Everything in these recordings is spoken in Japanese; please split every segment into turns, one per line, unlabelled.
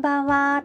んばんは。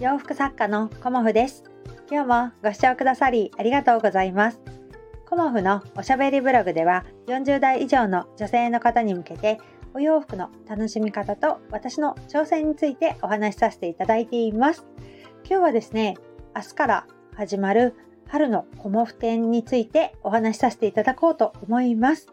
洋服作家のコモフです。今日もご視聴くださりありがとうございます。コモフのおしゃべりブログでは40代以上の女性の方に向けてお洋服の楽しみ方と私の挑戦についてお話しさせていただいています。今日はですね、明日から始まる春のコモフ展についてお話しさせていただこうと思います。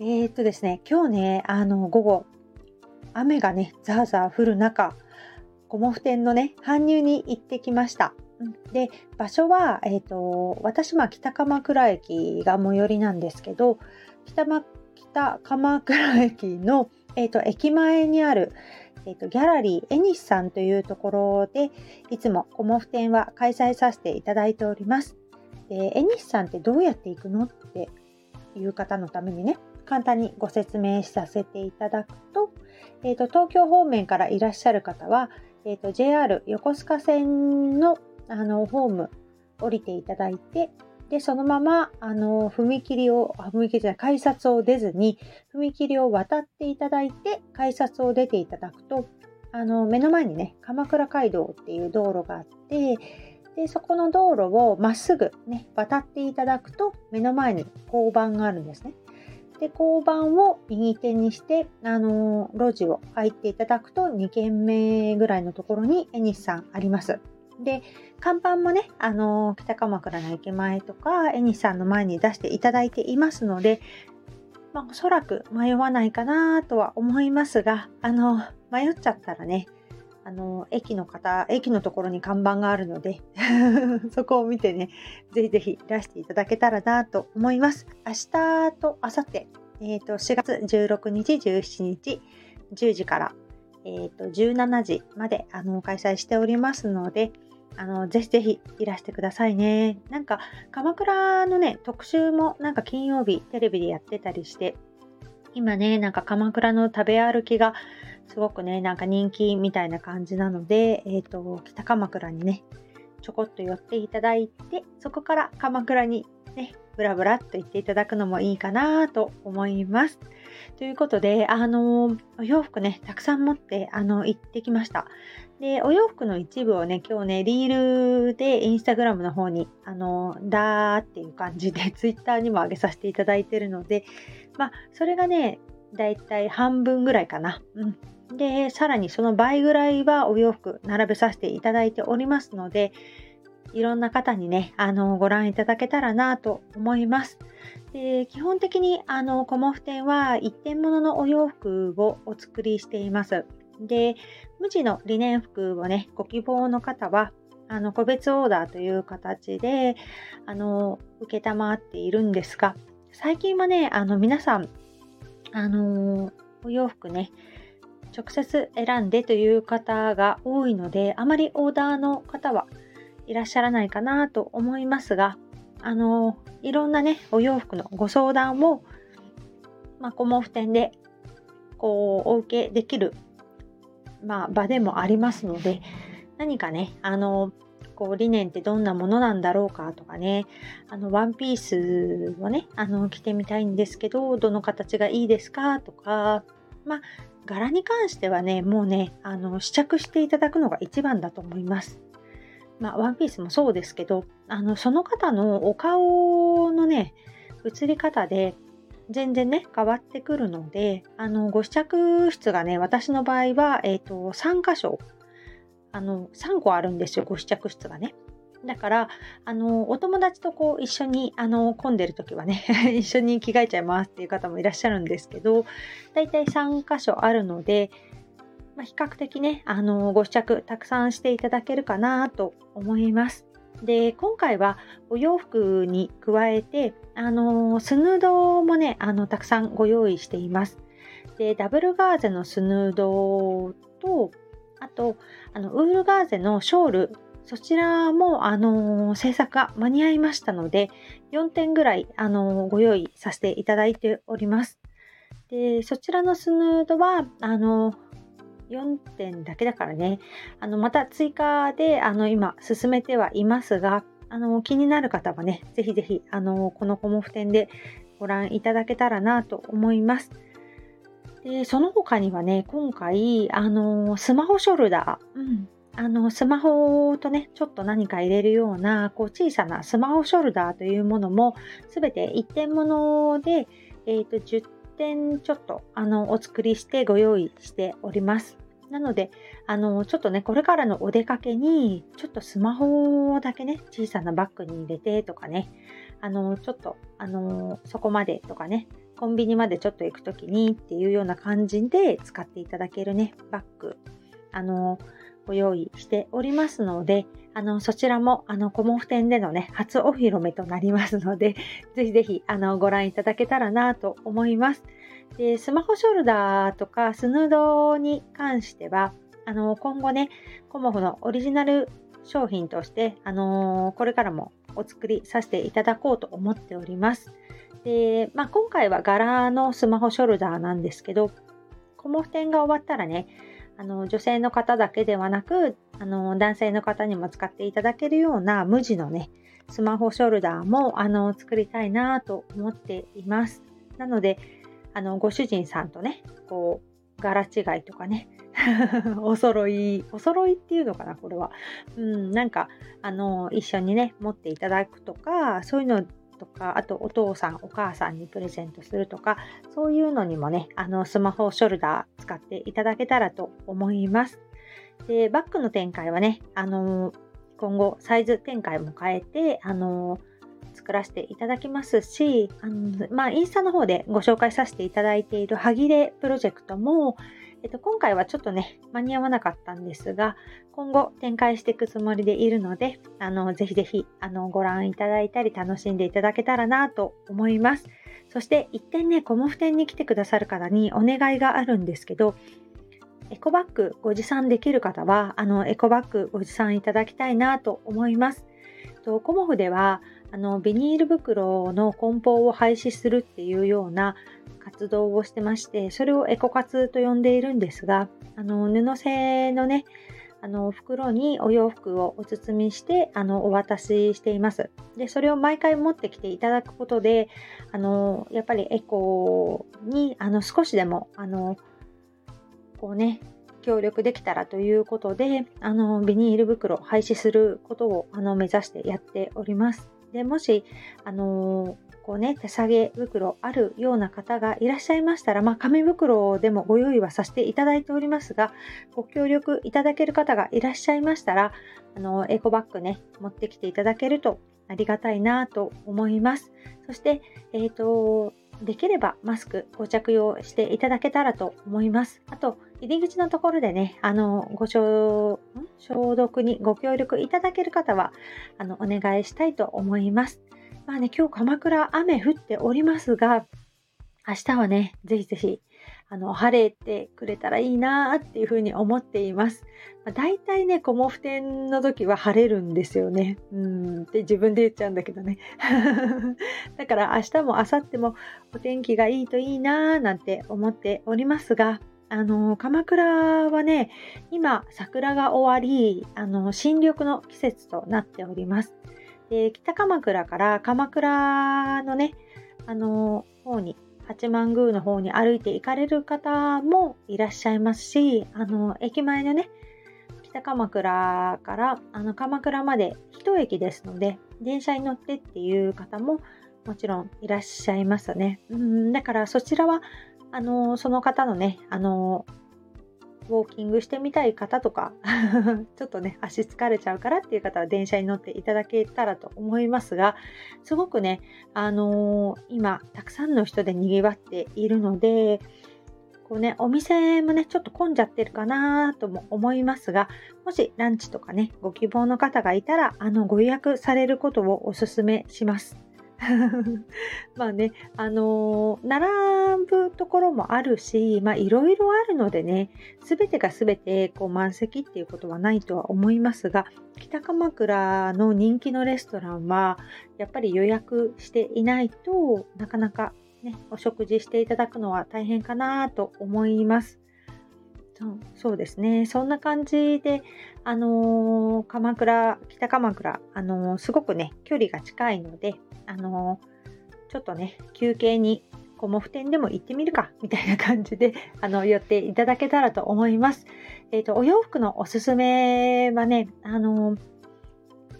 えー、っとですね、今日ね、あの午後雨がね、ザーザー降る中、コモフ店のね、搬入に行ってきました。で、場所は、えっ、ー、と、私は北鎌倉駅が最寄りなんですけど、北北鎌倉駅の、えーと、駅前にある、えーと、ギャラリーエニスさんというところで、いつもコモフ展は開催させていただいております。でエニスさんってどうやって行くのっていう方のためにね、簡単にご説明させていただくと、えーと、東京方面からいらっしゃる方は、えーと、JR 横須賀線のあのホーム降りていただいて、で、そのまま、あの、踏切を、踏切じゃない、改札を出ずに、踏切を渡っていただいて、改札を出ていただくと、あの、目の前にね、鎌倉街道っていう道路があって、で、そこの道路をまっすぐね、渡っていただくと、目の前に交番があるんですね。で、交番を右手にして、あのー、路地を入っていただくと2軒目ぐらいのところにエニスさんあります。で、看板もね、あのー、北鎌倉の駅前とか、エニスさんの前に出していただいていますので、まあ、おそらく迷わないかなとは思いますが、あのー、迷っちゃったらね、あの、駅の方、駅のところに看板があるので そこを見てね、ぜひぜひいらしていただけたらなと思います。明日と明後日、え、ー、と、4月16日、17日、10時から、え、ー、と、17時まで、あの、開催しておりますので、あの、ぜひぜひいらしてくださいね。なんか、鎌倉のね、特集もなんか金曜日テレビでやってたりして、今ね、なんか鎌倉の食べ歩きがすごくね、なんか人気みたいな感じなので、えっ、ー、と、北鎌倉にね、ちょこっと寄っていただいて、そこから鎌倉にね、ブラブラっと言っていただくのもいいかなと思います。ということで、あの、お洋服ね、たくさん持って、あの、行ってきました。で、お洋服の一部をね、今日ね、リールでインスタグラムの方に、あの、だーっていう感じで、ツイッターにも上げさせていただいてるので、まあ、それがね、だいたい半分ぐらいかな。うん。で、さらにその倍ぐらいはお洋服並べさせていただいておりますので、いろんな方にね、あの、ご覧いただけたらなと思います。で基本的に、あの、コモフ店は一点物のお洋服をお作りしています。で、無地のリネン服をね、ご希望の方は、あの、個別オーダーという形で、あの、受っているんですが、最近はね、あの、皆さん、あの、お洋服ね、直接選んでという方が多いので、あまりオーダーの方はいらっしゃらないかなと思いますが、あの、いろんなね、お洋服のご相談を、まあ、コモフ店で、こう、お受けできる、まあ、場でもありますので、何かね、あの、こう、理念ってどんなものなんだろうかとかね、あの、ワンピースをね、あの、着てみたいんですけど、どの形がいいですかとか、まあ、柄に関してはね、もうね、あの、試着していただくのが一番だと思います。まあ、ワンピースもそうですけど、あの、その方のお顔のね、映り方で、全然ね、変わってくるので、あの、ご試着室がね、私の場合は、えっ、ー、と、3箇所、あの、3個あるんですよ、ご試着室がね。だから、あの、お友達とこう一緒に、あの、混んでる時はね 一緒に着替えちゃいますっていう方もいらっしゃるんですけど、だいたい3箇所あるので、まあ、比較的ね、あの、ご試着たくさんしていただけるかなと思います。で、今回はお洋服に加えて、あの、スヌードもね、あの、たくさんご用意しています。で、ダブルガーゼのスヌードと、あと、あの、ウールガーゼのショールそちらも、あの、制作が間に合いましたので、4点ぐらい、あの、ご用意させていただいております。で、そちらのスヌードは、あの、4点だけだからね、あの、また追加で、あの、今、進めてはいますが、あの、気になる方はね、ぜひぜひ、あの、このコモフ展でご覧いただけたらなと思います。でその他にはね今回あのスマホショルダー、うん、あのスマホとねちょっと何か入れるようなこう小さなスマホショルダーというものも全て一点物で、えーと、10点ちょっとあのお作りしてご用意しております。なので、あの、ちょっとね、これからのお出かけに、ちょっとスマホだけね、小さなバッグに入れてとかね、あの、ちょっと、あの、そこまでとかね、コンビニまでちょっと行くときにっていうような感じで使っていただけるね、バッグ、あの、ご用意しておりますので、あの、そちらも、あの、コモフ店でのね、初お披露目となりますので、ぜひぜひ、あの、ご覧いただけたらなと思います。で、スマホショルダーとかスヌードに関しては、あの、今後ね、コモフのオリジナル商品として、あのこれからもお作りさせていただこうと思っております。で、まあ、今回は柄のスマホショルダーなんですけど、コモフ店が終わったらね、あの女性の方だけではなくあの男性の方にも使っていただけるような無地のねスマホショルダーもあの作りたいなと思っています。なのであのご主人さんとねこう柄違いとかね お揃いお揃いっていうのかなこれは、うん、なんかあの一緒にね持っていただくとかそういうのとか、あとお父さん、お母さんにプレゼントするとか、そういうのにもね、あのスマホショルダー使っていただけたらと思います。で、バッグの展開はね、あの今後サイズ展開も変えて、あの作らせていただきますし、あのまあ、インスタの方でご紹介させていただいている歯切れプロジェクトも、えっと、今回はちょっとね、間に合わなかったんですが、今後展開していくつもりでいるので、あの、ぜひぜひ、あの、ご覧いただいたり楽しんでいただけたらなと思います。そして、一点ね、コモフ店に来てくださる方にお願いがあるんですけど、エコバッグご持参できる方は、あの、エコバッグご持参いただきたいなと思います。とコモフでは、あの、ビニール袋の梱包を廃止するっていうような活動をしてまして、それをエコ活と呼んでいるんですが、あの布製のね、あの袋にお洋服をお包みしてあのお渡ししています。で、それを毎回持ってきていただくことで、あのやっぱりエコにあの少しでもあのこうね、協力できたらということで、あのビニール袋を廃止することをあの目指してやっております。でもし、あのこうね、手提げ袋あるような方がいらっしゃいましたら、まあ、紙袋でもご用意はさせていただいておりますが、ご協力いただける方がいらっしゃいましたら、あの、エコバッグね、持ってきていただけるとありがたいなと思います。そして、え、ー、と、できればマスクご着用していただけたらと思います。あと、入り口のところでね、あの、ご消毒にご協力いただける方は、あの、お願いしたいと思います。まあね、今日鎌倉雨降っておりますが、明日はね、ぜひぜひ、あの、晴れてくれたらいいなーっていうふうに思っています。まあ、大体ね、コモフ展の時は晴れるんですよね。うんって自分で言っちゃうんだけどね。だから明日も明後日もお天気がいいといいなーなんて思っておりますが、あの鎌倉はね、今桜が終わり、あの新緑の季節となっております。で北鎌倉から鎌倉のね、あの方に、八幡宮の方に歩いて行かれる方もいらっしゃいますし、あの駅前のね、北鎌倉からあの鎌倉まで一駅ですので、電車に乗ってっていう方ももちろんいらっしゃいますね。うんだからそちらはあのその方のね、あのウォーキングしてみたい方とか ちょっとね、足疲れちゃうからっていう方は電車に乗っていただけたらと思いますが、すごくね、あのー、今、たくさんの人で賑わっているので、こうね、お店もね、ちょっと混んじゃってるかなとも思いますが、もしランチとかね、ご希望の方がいたら、あの、ご予約されることをお勧めします。まあね、あのー、並ぶところもあるし、まあいろいろあるのでね、すべてがすべてこう満席っていうことはないとは思いますが、北鎌倉の人気のレストランは、やっぱり予約していないとなかなかね、お食事していただくのは大変かなと思います。そうそうですね。そんな感じで、あのー、鎌倉、北鎌倉、あのー、すごくね、距離が近いので、あのー、ちょっとね、休憩にコモフ店でも行ってみるかみたいな感じで あの寄っていただけたらと思います。えっ、ー、とお洋服のおすすめはねあの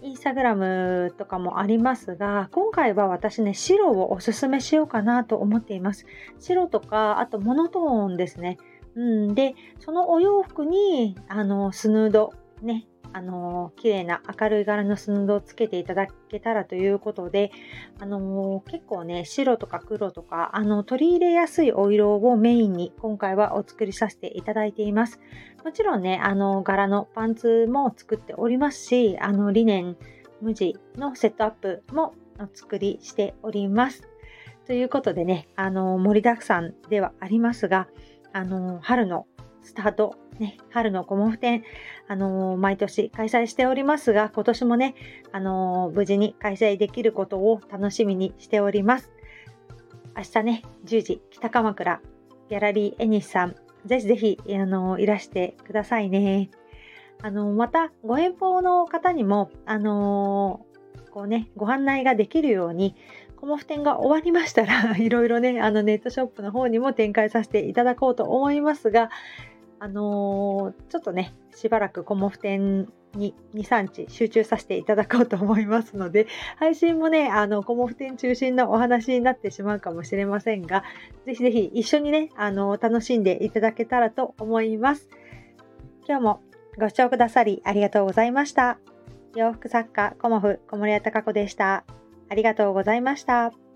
インスタグラムとかもありますが今回は私ね白をおすすめしようかなと思っています白とかあとモノトーンですねうんでそのお洋服にあのスヌードねあの綺麗な明るい柄のスヌードをつけていただけたらということで、あの結構ね白とか黒とかあの取り入れやすいお色をメインに今回はお作りさせていただいています。もちろんねあの柄のパンツも作っておりますしあのリネン無地のセットアップもお作りしております。ということでねあの盛りだくさんではありますがあの春のスタート、ね、春のコモフ展、あのー、毎年開催しておりますが、今年もね、あのー、無事に開催できることを楽しみにしております。明日ね、10時、北鎌倉、ギャラリーエニスさん、ぜひぜひ、あのー、いらしてくださいね。あのまた、ご遠方の方にも、あのこうね、ご案内ができるように、コモフ展が終わりましたら、いろいろね、あのネットショップの方にも展開させていただこうと思いますが、あのー、ちょっとね、しばらくコモフ展に2、3日集中させていただこうと思いますので、配信もね、あの、コモフ展中心のお話になってしまうかもしれませんが、ぜひぜひ一緒にね、あの、楽しんでいただけたらと思います。今日もご視聴くださりありがとうございました。洋服作家、コモフ、小森屋隆子でした。ありがとうございました。